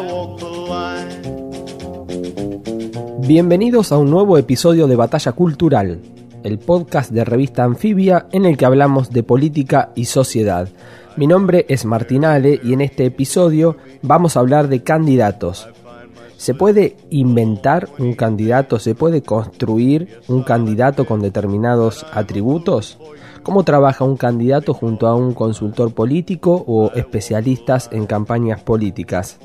Walk the line. Bienvenidos a un nuevo episodio de Batalla Cultural, el podcast de revista Anfibia en el que hablamos de política y sociedad. Mi nombre es Martinale y en este episodio vamos a hablar de candidatos. ¿Se puede inventar un candidato? ¿Se puede construir un candidato con determinados atributos? ¿Cómo trabaja un candidato junto a un consultor político o especialistas en campañas políticas?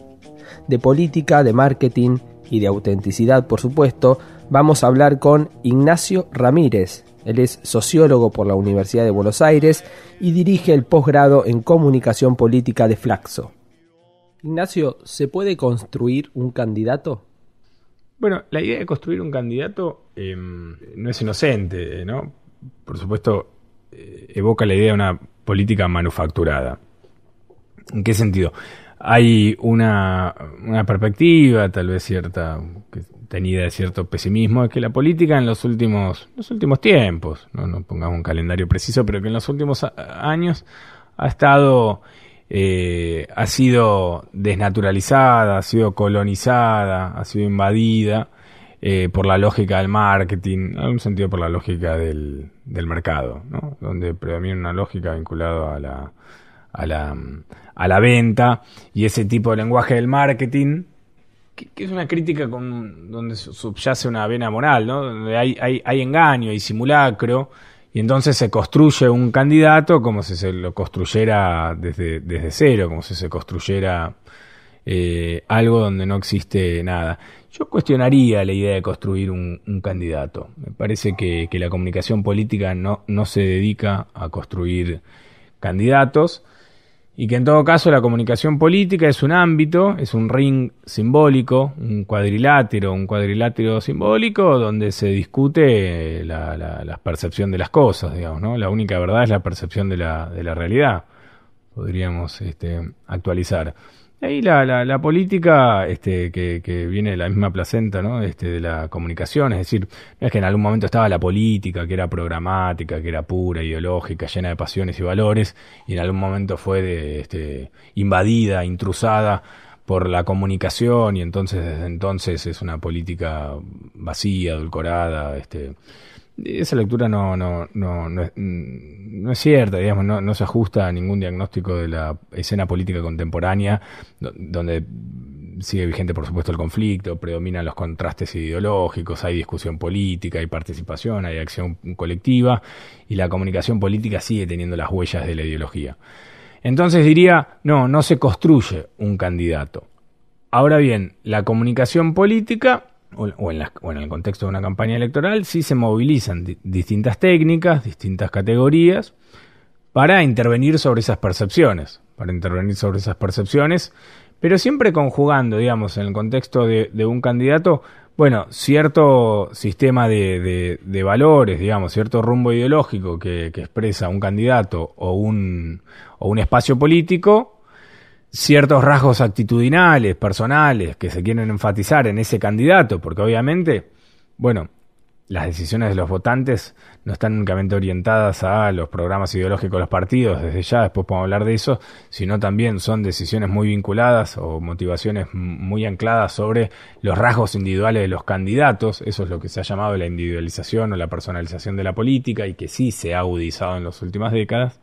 De política, de marketing y de autenticidad, por supuesto, vamos a hablar con Ignacio Ramírez. Él es sociólogo por la Universidad de Buenos Aires y dirige el posgrado en comunicación política de Flaxo. Ignacio, ¿se puede construir un candidato? Bueno, la idea de construir un candidato em, no es inocente, ¿no? Por supuesto, eh, evoca la idea de una política manufacturada. ¿En qué sentido? Hay una, perspectiva, tal vez cierta, que tenida de cierto pesimismo, de que la política en los últimos, los últimos tiempos, ¿no? no pongamos un calendario preciso, pero que en los últimos años ha estado eh, ha sido desnaturalizada, ha sido colonizada, ha sido invadida eh, por la lógica del marketing, en algún sentido por la lógica del, del mercado, ¿no? donde predomina una lógica vinculada a la, a, la, a la venta y ese tipo de lenguaje del marketing que, es una crítica con, donde subyace una vena moral, ¿no? donde hay, hay, hay engaño, hay simulacro, y entonces se construye un candidato como si se lo construyera desde, desde cero, como si se construyera eh, algo donde no existe nada. Yo cuestionaría la idea de construir un, candidato. Me parece que, que, la comunicación política no, no se dedica a construir candidatos, y que en todo caso la comunicación política es un ámbito, es un ring simbólico, un cuadrilátero, un cuadrilátero simbólico donde se discute la, la, percepción de las cosas, digamos, ¿no? La única verdad es la percepción de la, de la realidad, podríamos este, actualizar. Ahí la, la, política este, que, viene de la misma placenta ¿no? este, de la comunicación, es decir, no es que en algún momento estaba la política, que era programática, que era pura, ideológica, llena de pasiones y valores, y en algún momento fue de, este, invadida, intrusada por la comunicación, y entonces desde entonces es una política vacía, adulcorada, este, esa lectura no, no, no, no, es, no es cierta, digamos, no, no se ajusta a ningún diagnóstico de la escena política contemporánea, donde sigue vigente, por supuesto, el conflicto, predominan los contrastes ideológicos, hay discusión política, hay participación, hay acción colectiva, y la comunicación política sigue teniendo las huellas de la ideología. Entonces diría, no, no se construye un candidato. Ahora bien, la comunicación política o, en en el contexto de una campaña electoral, sí se movilizan distintas técnicas, distintas categorías, para intervenir sobre esas percepciones, para intervenir sobre esas percepciones, pero siempre conjugando, digamos, en el contexto de, un candidato, bueno, cierto sistema de, valores, digamos, cierto rumbo ideológico que, que expresa un candidato o un, o un espacio político, ciertos rasgos actitudinales, personales, que se quieren enfatizar en ese candidato, porque obviamente, bueno, las decisiones de los votantes no están únicamente orientadas a los programas ideológicos de los partidos, desde ya, después podemos hablar de eso, sino también son decisiones muy vinculadas o motivaciones muy ancladas sobre los rasgos individuales de los candidatos, eso es lo que se ha llamado la individualización o la personalización de la política y que sí se ha agudizado en las últimas décadas.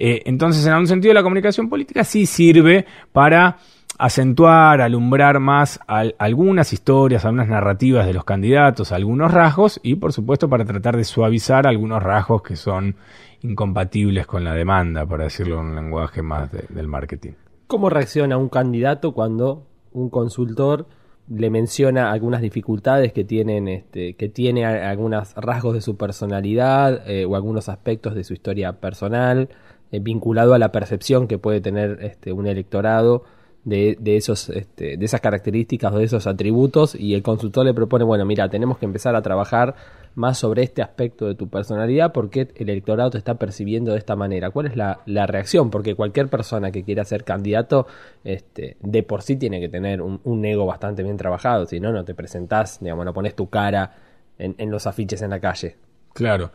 Eh, entonces, en algún sentido, la comunicación política sí sirve para acentuar, alumbrar más algunas historias, algunas narrativas de los candidatos, algunos rasgos y, por supuesto, para tratar de suavizar algunos rasgos que son incompatibles con la demanda, para decirlo en un lenguaje más del marketing. ¿Cómo reacciona un candidato cuando un consultor le menciona algunas dificultades que tienen, este, que tiene algunos rasgos de su personalidad eh, o algunos aspectos de su historia personal, eh, vinculado a la percepción que puede tener este, un electorado de, de esos, este, de esas características o de esos atributos, y el consultor le propone, bueno, mira, tenemos que empezar a trabajar más sobre este aspecto de tu personalidad, porque el electorado te está percibiendo de esta manera. ¿Cuál es la, reacción? Porque cualquier persona que quiera ser candidato, este, de por sí tiene que tener un, ego bastante bien trabajado, si no, no te presentás, digamos, no pones tu cara en, los afiches en la calle. Claro.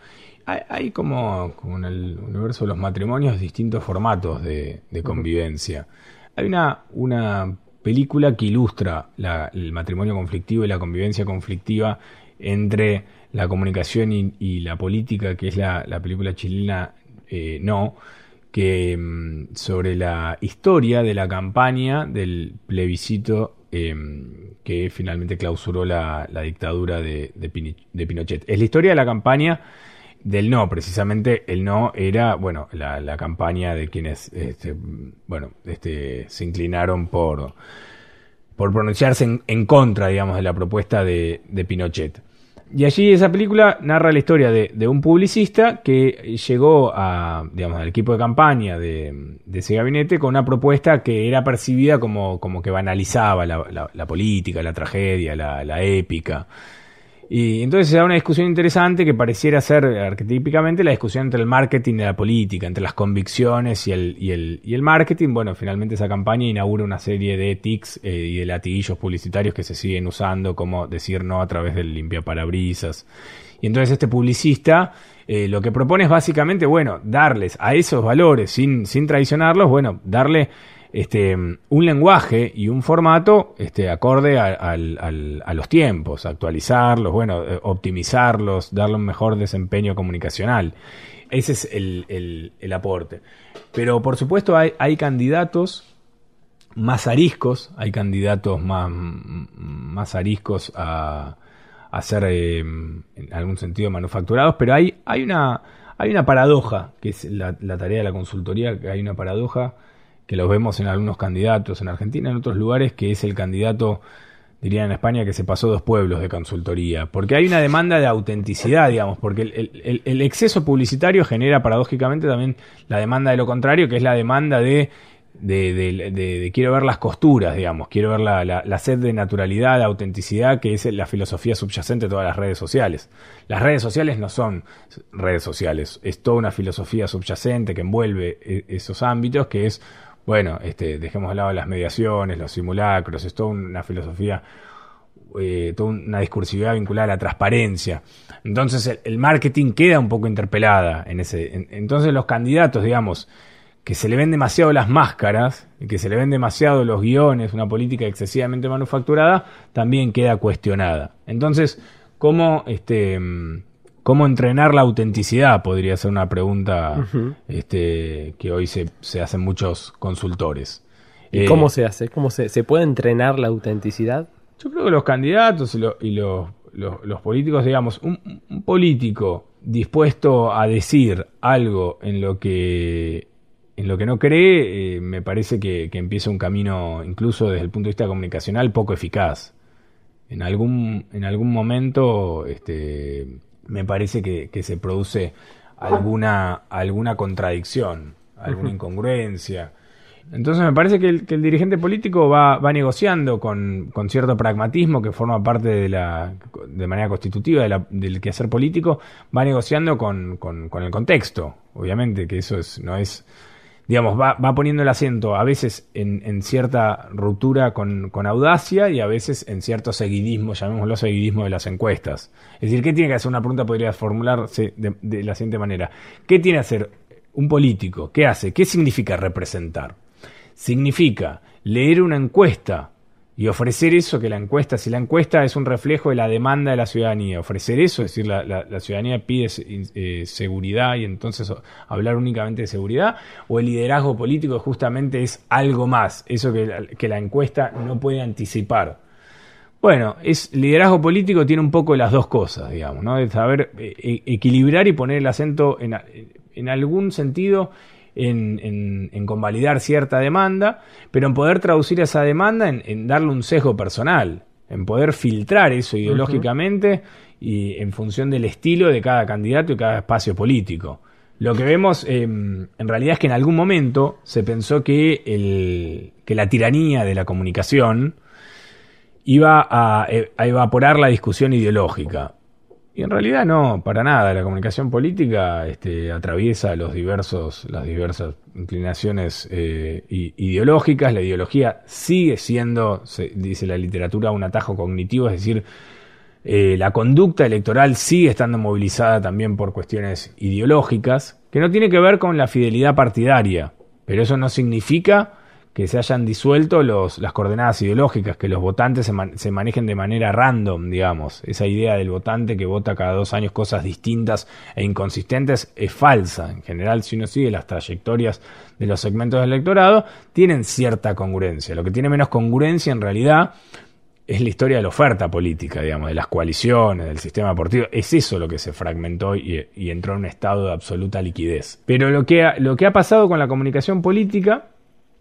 Hay, como, como, en el universo de los matrimonios distintos formatos de, convivencia. Hay una, una película que ilustra el matrimonio conflictivo y la convivencia conflictiva entre la comunicación y, la política, que es la, película chilena eh, No, que mm, sobre la historia de la campaña del plebiscito em, que finalmente clausuró la, dictadura de, Pinochet. Es la historia de la campaña del no, precisamente el no era, bueno, la, campaña de quienes, este, bueno, este, se inclinaron por, por pronunciarse en, contra, digamos, de la propuesta de Pinochet. Y allí esa película narra la historia de, un publicista que llegó a, digamos, al equipo de campaña de, ese gabinete con una propuesta que era percibida como, como que banalizaba la, política, la tragedia, la épica. Y entonces se da una discusión interesante que pareciera ser arquetípicamente la discusión entre el marketing y la política, entre las convicciones y el, y el, y el marketing. Bueno, finalmente esa campaña inaugura una serie de tics eh, y de latiguillos publicitarios que se siguen usando, como decir no a través del limpiaparabrisas. Y entonces este publicista eh, lo que propone es básicamente, bueno, darles a esos valores sin, sin traicionarlos, bueno, darle este, un lenguaje y un formato este, acorde a, los tiempos, actualizarlos, bueno, eh, optimizarlos, darle un mejor desempeño comunicacional. Ese es el, aporte. Pero por supuesto hay, hay, candidatos más ariscos, hay candidatos más, más ariscos a, a ser eh, en algún sentido manufacturados, pero hay, hay, una, hay una paradoja, que es la, la tarea de la consultoría, que hay una paradoja que los vemos en algunos candidatos en Argentina, en otros lugares, que es el candidato, diría en España, que se pasó dos pueblos de consultoría. Porque hay una demanda de autenticidad, digamos, porque el, exceso publicitario genera paradójicamente también la demanda de lo contrario, que es la demanda de de, quiero ver las costuras, digamos, quiero ver la, la, sed de naturalidad, de autenticidad, que es la filosofía subyacente de todas las redes sociales. Las redes sociales no son redes sociales, es toda una filosofía subyacente que envuelve e, esos ámbitos, que es bueno, este, dejemos de lado las mediaciones, los simulacros, es toda una filosofía, eh, toda una discursividad vinculada a la transparencia. Entonces el, marketing queda un poco interpelada en ese. entonces los candidatos, digamos, que se le ven demasiado las máscaras, que se le ven demasiado los guiones, una política excesivamente manufacturada, también queda cuestionada. Entonces, ¿cómo este ¿Cómo entrenar la autenticidad? Podría ser una pregunta este, que hoy se, se hacen muchos consultores. ¿Y cómo eh, se hace? ¿Cómo se, se puede entrenar la autenticidad? Yo creo que los candidatos y, los, los, políticos, digamos, un, político dispuesto a decir algo en lo que en lo que no cree, eh, me parece que, que, empieza un camino, incluso desde el punto de vista comunicacional, poco eficaz. En algún, en algún momento, este, me parece que, se produce alguna, alguna contradicción, alguna incongruencia. Entonces me parece que el, dirigente político va, va negociando con, cierto pragmatismo que forma parte de la de manera constitutiva de del quehacer político, va negociando con, con, con el contexto, obviamente, que eso es, no es digamos, va, va poniendo el acento a veces en, en cierta ruptura con, con, audacia y a veces en cierto seguidismo, llamémoslo seguidismo de las encuestas. Es decir, ¿qué tiene que hacer? Una pregunta podría formularse de, de la siguiente manera. ¿Qué tiene que hacer un político? ¿Qué hace? ¿Qué significa representar? Significa leer una encuesta y ofrecer eso que la encuesta, si la encuesta es un reflejo de la demanda de la ciudadanía, ofrecer eso, es decir, la, ciudadanía pide eh, seguridad y entonces hablar únicamente de seguridad, o el liderazgo político justamente es algo más, eso que la, que la encuesta no puede anticipar. Bueno, es liderazgo político tiene un poco las dos cosas, digamos, ¿no? De saber eh, e, equilibrar y poner el acento en, en algún sentido en, en, convalidar cierta demanda, pero en poder traducir esa demanda en, darle un sesgo personal. en poder filtrar eso ideológicamente y en función del estilo de cada candidato y cada espacio político. Lo que vemos em, en realidad es que en algún momento se pensó que, el, que la tiranía de la comunicación iba a, eh, a evaporar la discusión ideológica. Y en realidad no, para nada. La comunicación política este, atraviesa los diversos, las diversas inclinaciones eh, ideológicas. La ideología sigue siendo, dice la literatura, un atajo cognitivo, es decir, eh, la conducta electoral sigue estando movilizada también por cuestiones ideológicas, que no tiene que ver con la fidelidad partidaria, pero eso no significa que se hayan disuelto los, las coordenadas ideológicas, que los votantes se, se, manejen de manera random, digamos. Esa idea del votante que vota cada dos años cosas distintas e inconsistentes es falsa. En general, si uno sigue las trayectorias de los segmentos del electorado, tienen cierta congruencia. Lo que tiene menos congruencia en realidad es la historia de la oferta política, digamos, de las coaliciones, del sistema deportivo. Es eso lo que se fragmentó y, y entró en un estado de absoluta liquidez. Pero lo que, lo que ha pasado con la comunicación política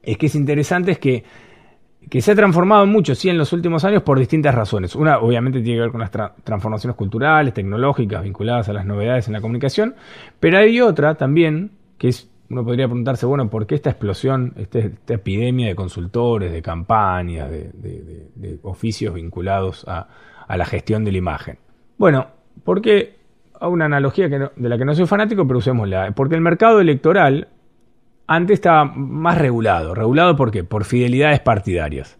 es que es interesante es que, que se ha transformado mucho, sí, en los últimos años por distintas razones. Una, obviamente, tiene que ver con las transformaciones culturales, tecnológicas, vinculadas a las novedades en la comunicación, pero hay otra también, que es, uno podría preguntarse, bueno, ¿por qué esta explosión, este, esta epidemia de consultores, de campañas, de, de, oficios vinculados a, a, la gestión de la imagen? Bueno, porque, a una analogía que de la que no soy fanático, pero usémosla, porque el mercado electoral antes estaba más regulado. ¿Regulado por qué? Por fidelidades partidarias.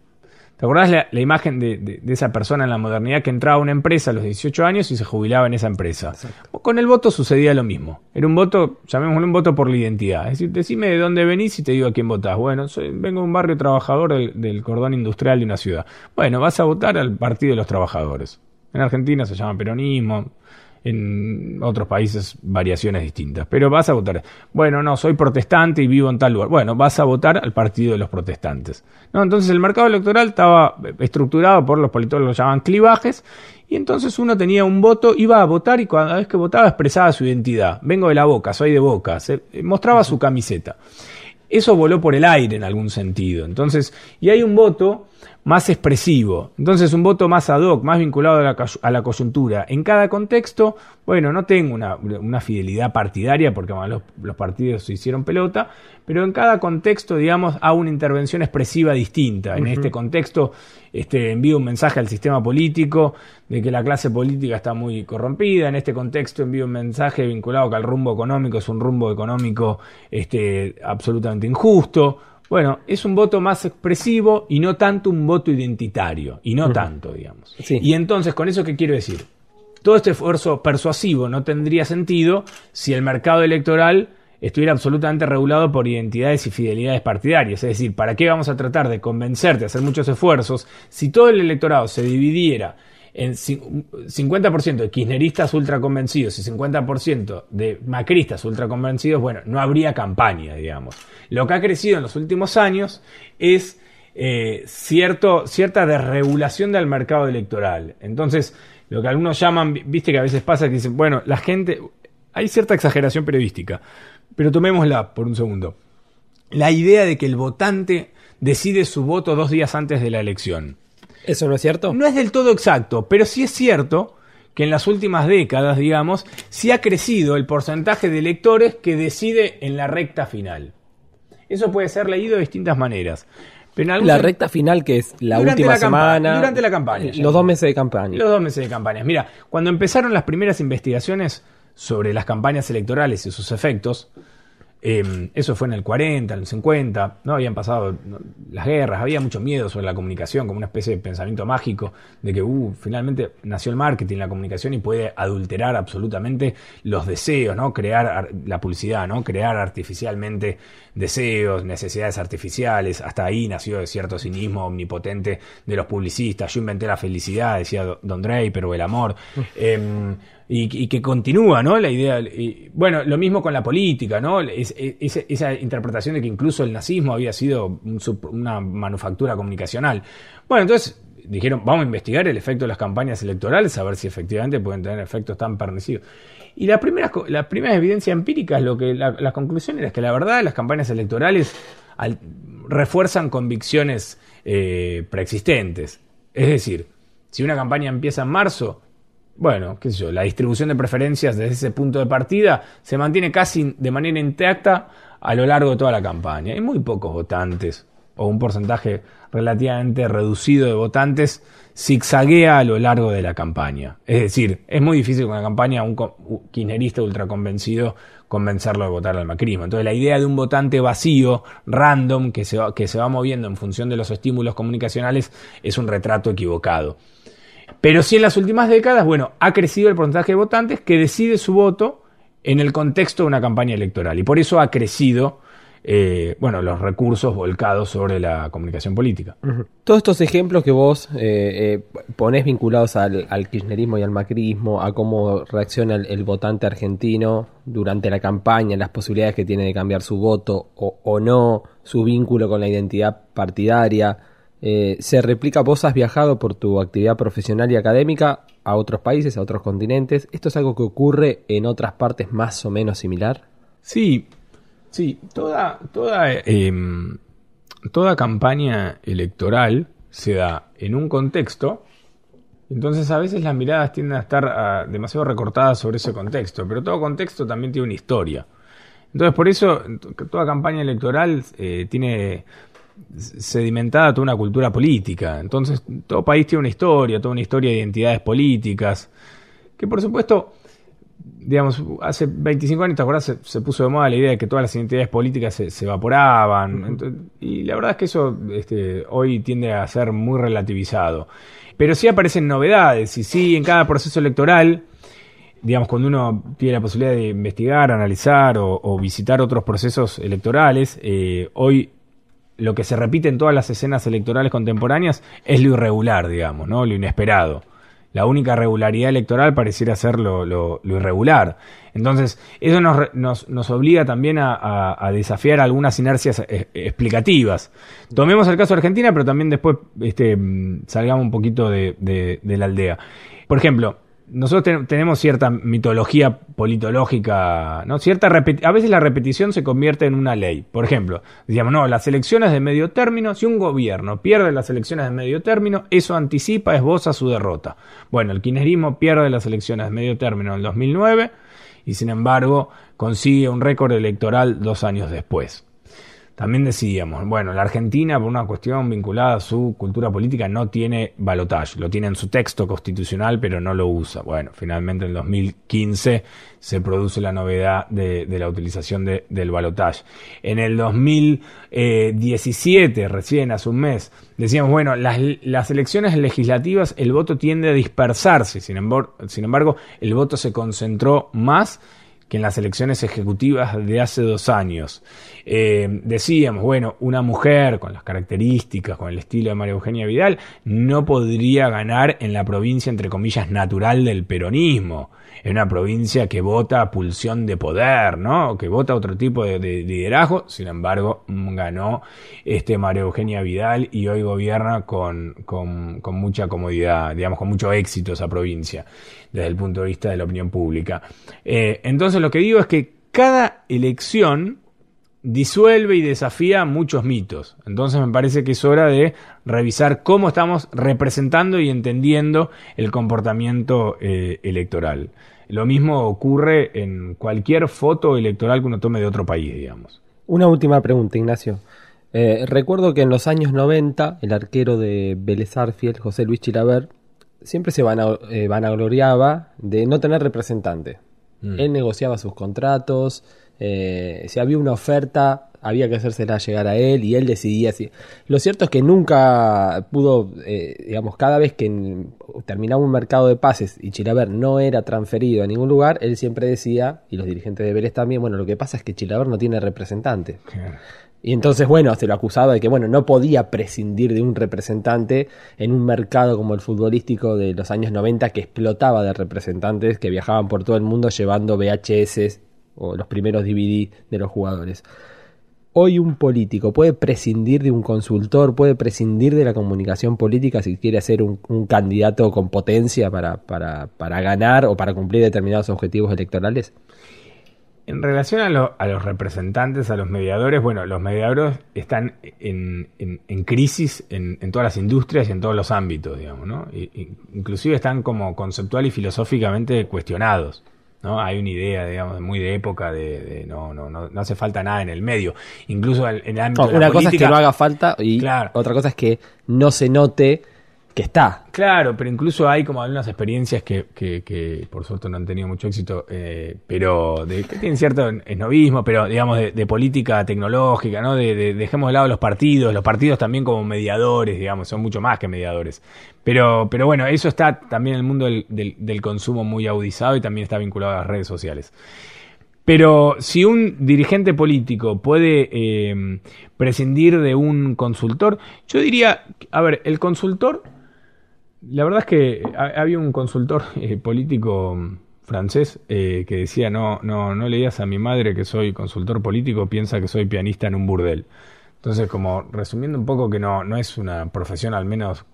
¿Te acordás la, imagen de, esa persona en la modernidad que entraba a una empresa a los 18 años y se jubilaba en esa empresa? Con el voto sucedía lo mismo. Era un voto, llamémoslo un voto por la identidad. Es decir, decime de dónde venís y te digo a quién votás. Bueno, vengo de un barrio trabajador del, del cordón industrial de una ciudad. Bueno, vas a votar al Partido de los Trabajadores. En Argentina se llama peronismo, en otros países variaciones distintas. Pero vas a votar. Bueno, no, soy protestante y vivo en tal lugar. Bueno, vas a votar al partido de los protestantes. No, entonces el mercado electoral estaba estructurado por los politólogos, lo llaman clivajes, y entonces uno tenía un voto, iba a votar y cada vez que votaba expresaba su identidad. Vengo de la boca, soy de boca, se, mostraba su camiseta. Eso voló por el aire en algún sentido. Entonces, y hay un voto más expresivo. Entonces, un voto más ad hoc, más vinculado a la, coyuntura. En cada contexto, bueno, no tengo una, fidelidad partidaria, porque los, partidos se hicieron pelota, pero en cada contexto, digamos, hago una intervención expresiva distinta. En este contexto, este, envío un mensaje al sistema político de que la clase política está muy corrompida. En este contexto, envío un mensaje vinculado a que el rumbo económico es un rumbo económico este, absolutamente injusto. Bueno, es un voto más expresivo y no tanto un voto identitario, y no tanto, digamos. Y entonces, ¿con eso qué quiero decir? Todo este esfuerzo persuasivo no tendría sentido si el mercado electoral estuviera absolutamente regulado por identidades y fidelidades partidarias. Es decir, ¿para qué vamos a tratar de convencerte, hacer muchos esfuerzos, si todo el electorado se dividiera en 50% de kirchneristas ultra convencidos y 50% de macristas ultra convencidos, bueno, no habría campaña, digamos. Lo que ha crecido en los últimos años es eh, cierto, cierta desregulación del mercado electoral. Entonces, lo que algunos llaman, viste que a veces pasa que dicen, bueno, la gente, hay cierta exageración periodística, pero tomémosla por un segundo. La idea de que el votante decide su voto dos días antes de la elección. ¿Eso no es cierto? No es del todo exacto, pero sí es cierto que en las últimas décadas, digamos, sí ha crecido el porcentaje de electores que decide en la recta final. Eso puede ser leído de distintas maneras. la recta final que es la última semana. Durante la campaña. Los dos meses de campaña. Los dos meses de campaña. Mira, cuando empezaron las primeras investigaciones sobre las campañas electorales y sus efectos, Em, eso fue en el 40, en el 50, no habían pasado las guerras, había mucho miedo sobre la comunicación, como una especie de pensamiento mágico de que uh, finalmente nació el marketing, la comunicación y puede adulterar absolutamente los deseos, ¿no? Crear la publicidad, ¿no? Crear artificialmente deseos, necesidades artificiales, hasta ahí nació cierto cinismo omnipotente de los publicistas. Yo inventé la felicidad, decía Don Draper, o el amor. Eh, y, que continúa, ¿no? La idea. bueno, lo mismo con la política, ¿no? esa interpretación de que incluso el nazismo había sido una manufactura comunicacional. Bueno, entonces dijeron, vamos a investigar el efecto de las campañas electorales, a ver si efectivamente pueden tener efectos tan pernicidos. Y la primera, la primera evidencia empírica, lo que la, conclusión era que la verdad las campañas electorales refuerzan convicciones eh, preexistentes. Es decir, Si una campaña empieza en marzo, bueno, qué sé yo, la distribución de preferencias desde ese punto de partida se mantiene casi de manera intacta a lo largo de toda la campaña. Hay muy pocos votantes o un porcentaje relativamente reducido de votantes zigzaguea a lo largo de la campaña. Es decir, es muy difícil con la campaña un kirchnerista ultraconvencido convencerlo de votar al macrismo. Entonces la idea de un votante vacío, random, que se, va, que se va moviendo en función de los estímulos comunicacionales, es un retrato equivocado. Pero sí en las últimas décadas, bueno, ha crecido el porcentaje de votantes que decide su voto en el contexto de una campaña electoral. Y por eso ha crecido eh, bueno, los recursos volcados sobre la comunicación política. Todos estos ejemplos que vos eh, eh, ponés vinculados al, kirchnerismo y al macrismo, a cómo reacciona el, votante argentino durante la campaña, las posibilidades que tiene de cambiar su voto o, no, su vínculo con la identidad partidaria, ¿se replica? ¿Vos has viajado por tu actividad profesional y académica a otros países, a otros continentes? ¿Esto es algo que ocurre en otras partes más o menos similar? Sí, Sí, toda, toda, em, toda campaña electoral se da en un contexto, entonces a veces las miradas tienden a estar ah, demasiado recortadas sobre ese contexto, pero todo contexto también tiene una historia. Entonces por eso toda campaña electoral eh, tiene sedimentada toda una cultura política. Entonces todo país tiene una historia, toda una historia de identidades políticas, que por supuesto digamos, hace 25 años, ¿te? Se, puso de moda la idea de que todas las identidades políticas se, evaporaban. y la verdad es que eso este, hoy tiende a ser muy relativizado. Pero sí aparecen novedades, y sí, en cada proceso electoral, digamos, cuando uno tiene la posibilidad de investigar, analizar o, visitar otros procesos electorales, eh, hoy lo que se repite en todas las escenas electorales contemporáneas es lo irregular, digamos, ¿no? Lo inesperado la única regularidad electoral pareciera ser lo, irregular. Entonces, eso nos, nos, obliga también a, desafiar algunas inercias eh, explicativas. Tomemos el caso de Argentina, pero también después este, mm, salgamos un poquito de la aldea. Por ejemplo, nosotros tenemos cierta mitología politológica, ¿no? Cierta a veces la repetición se convierte en una ley. Por ejemplo, digamos, no, las elecciones de medio término, si un gobierno pierde las elecciones de medio término, eso anticipa, esboza su derrota. Bueno, el kirchnerismo pierde las elecciones de medio término en el 2009 y sin embargo consigue un récord electoral dos años después. También decíamos, bueno, la Argentina, por una cuestión vinculada a su cultura política, no tiene balotaje. Lo tiene en su texto constitucional, pero no lo usa. Bueno, finalmente en el 2015 se produce la novedad de, la utilización del balotaje. En el 2017, recién hace un mes, decíamos, bueno, las, las elecciones legislativas, el voto tiende a dispersarse. Sin embargo, sin embargo, el voto se concentró más que en las elecciones ejecutivas de hace dos años. Eh, decíamos, bueno, una mujer con las características, con el estilo de María Eugenia Vidal, no podría ganar en la provincia, entre comillas, natural del peronismo. En una provincia que vota pulsión de poder, ¿no? Que vota otro tipo de, liderazgo. Sin embargo, ganó este María Eugenia Vidal y hoy gobierna con, con, con mucha comodidad, digamos, con mucho éxito esa provincia desde el punto de vista de la opinión pública. Eh, entonces lo que digo es que cada elección disuelve y desafía muchos mitos. Entonces me parece que es hora de revisar cómo estamos representando y entendiendo el comportamiento eh, electoral. Lo mismo ocurre en cualquier foto electoral que uno tome de otro país, digamos. Una última pregunta, Ignacio. Eh, recuerdo que en los años 90 el arquero de Vélez José Luis Chilaver, siempre se van eh, vanagloriaba de no tener representante. Mm. Él negociaba sus contratos, eh, si había una oferta, había que hacérsela llegar a él y él decidía si. Lo cierto es que nunca pudo, eh, digamos, cada vez que terminaba un mercado de pases y Chilaver no era transferido a ningún lugar, él siempre decía, y los dirigentes de Vélez también, bueno, lo que pasa es que Chilaver no tiene representante. Y entonces, bueno, se lo acusaba de que, bueno, no podía prescindir de un representante en un mercado como el futbolístico de los años 90 que explotaba de representantes que viajaban por todo el mundo llevando VHS o los primeros DVD de los jugadores. Hoy un político puede prescindir de un consultor, puede prescindir de la comunicación política si quiere ser un, candidato con potencia para, para, para ganar o para cumplir determinados objetivos electorales. En relación a, los representantes, a los mediadores, bueno, los mediadores están en, crisis en, todas las industrias y en todos los ámbitos, digamos, ¿no? inclusive están como conceptual y filosóficamente cuestionados. ¿no? Hay una idea, digamos, muy de época de, no, no, no, no, hace falta nada en el medio. Incluso en el ámbito de la Una cosa es que no haga falta y otra cosa es que no se note que está. Claro, pero incluso hay como algunas experiencias que, por suerte no han tenido mucho éxito, eh, pero de, que tienen cierto esnovismo, pero digamos de, política tecnológica, ¿no? De, dejemos de lado los partidos, los partidos también como mediadores, digamos, son mucho más que mediadores. Pero, pero bueno, eso está también en el mundo del, del, consumo muy audizado y también está vinculado a las redes sociales. Pero si un dirigente político puede eh, prescindir de un consultor, yo diría, a ver, el consultor la verdad es que había un consultor eh, político francés eh, que decía no, no, no leías a mi madre que soy consultor político, piensa que soy pianista en un burdel. Entonces, como resumiendo un poco que no, no es una profesión al menos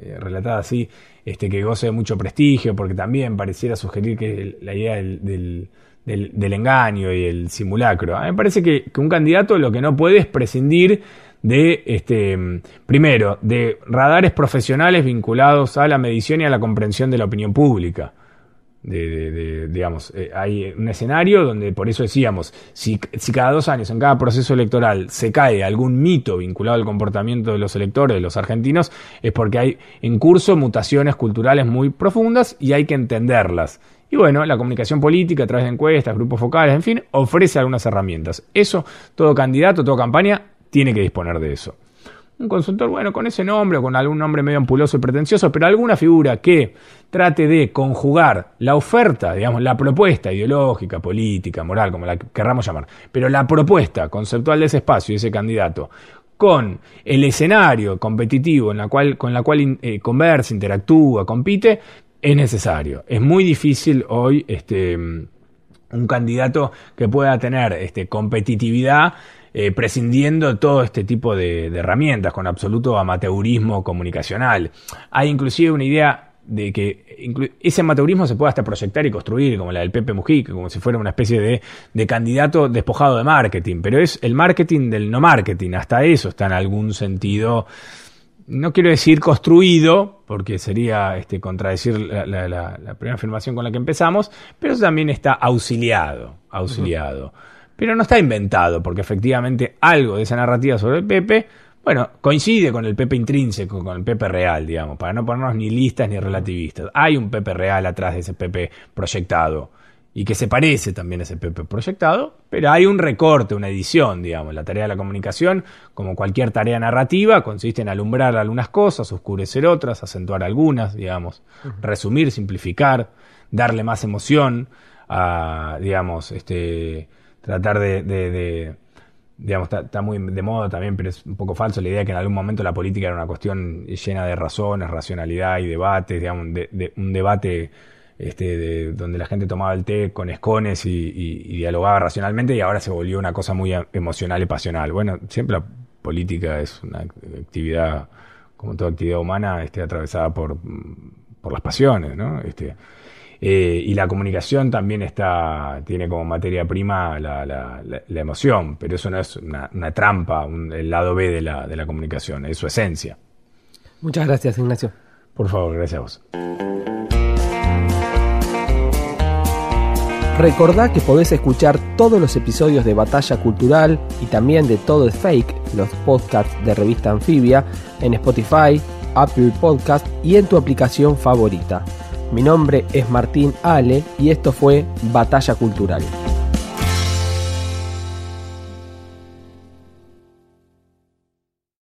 eh, relatada así, este, que goce de mucho prestigio, porque también pareciera sugerir que la idea del, del, del, engaño y el simulacro. A mí me parece que, que un candidato lo que no puede es prescindir de, este, primero, de radares profesionales vinculados a la medición y a la comprensión de la opinión pública. De, digamos, eh, hay un escenario donde, por eso decíamos, si, si, cada dos años en cada proceso electoral se cae algún mito vinculado al comportamiento de los electores, de los argentinos, es porque hay en curso mutaciones culturales muy profundas y hay que entenderlas. Y bueno, la comunicación política a través de encuestas, grupos focales, en fin, ofrece algunas herramientas. Eso, todo candidato, toda campaña tiene que disponer de eso. Un consultor, bueno, con ese nombre o con algún nombre medio ampuloso y pretencioso, pero alguna figura que trate de conjugar la oferta, digamos, la propuesta ideológica, política, moral, como la querramos llamar, pero la propuesta conceptual de ese espacio y ese candidato con el escenario competitivo en la cual, con la cual eh, conversa, interactúa, compite, es necesario. Es muy difícil hoy este, un candidato que pueda tener este, competitividad eh, prescindiendo todo este tipo de, herramientas, con absoluto amateurismo comunicacional. Hay inclusive una idea de que ese amateurismo se puede hasta proyectar y construir, como la del Pepe Mujica, como si fuera una especie de, candidato despojado de marketing, pero es el marketing del no marketing, hasta eso está en algún sentido, no quiero decir construido, porque sería este, contradecir la, primera afirmación con la que empezamos, pero también está auxiliado, auxiliado pero no está inventado, porque efectivamente algo de esa narrativa sobre el Pepe, bueno, coincide con el Pepe intrínseco, con el Pepe real, digamos, para no ponernos ni listas ni relativistas. Hay un Pepe real atrás de ese Pepe proyectado, y que se parece también a ese Pepe proyectado, pero hay un recorte, una edición, digamos. La tarea de la comunicación, como cualquier tarea narrativa, consiste en alumbrar algunas cosas, oscurecer otras, acentuar algunas, digamos, resumir, simplificar, darle más emoción a, digamos, este tratar de, digamos, está, muy de moda también, pero es un poco falso la idea de que en algún momento la política era una cuestión llena de razones, racionalidad y debates, digamos, de, un debate este, donde la gente tomaba el té con escones y, dialogaba racionalmente y ahora se volvió una cosa muy emocional y pasional. Bueno, siempre la política es una actividad, como toda actividad humana, este, atravesada por, por las pasiones, ¿no? Este, eh, y la comunicación también está, tiene como materia prima la, la, la, emoción, pero eso no es una, trampa, el lado B de la, de la comunicación, es su esencia. Muchas gracias, Ignacio. Por favor, gracias a vos. Recordá que podés escuchar todos los episodios de Batalla Cultural y también de Todo es Fake, los podcasts de revista Anfibia, en Spotify, Apple Podcast y en tu aplicación favorita. Mi nombre es Martín Ale y esto fue Batalla Cultural.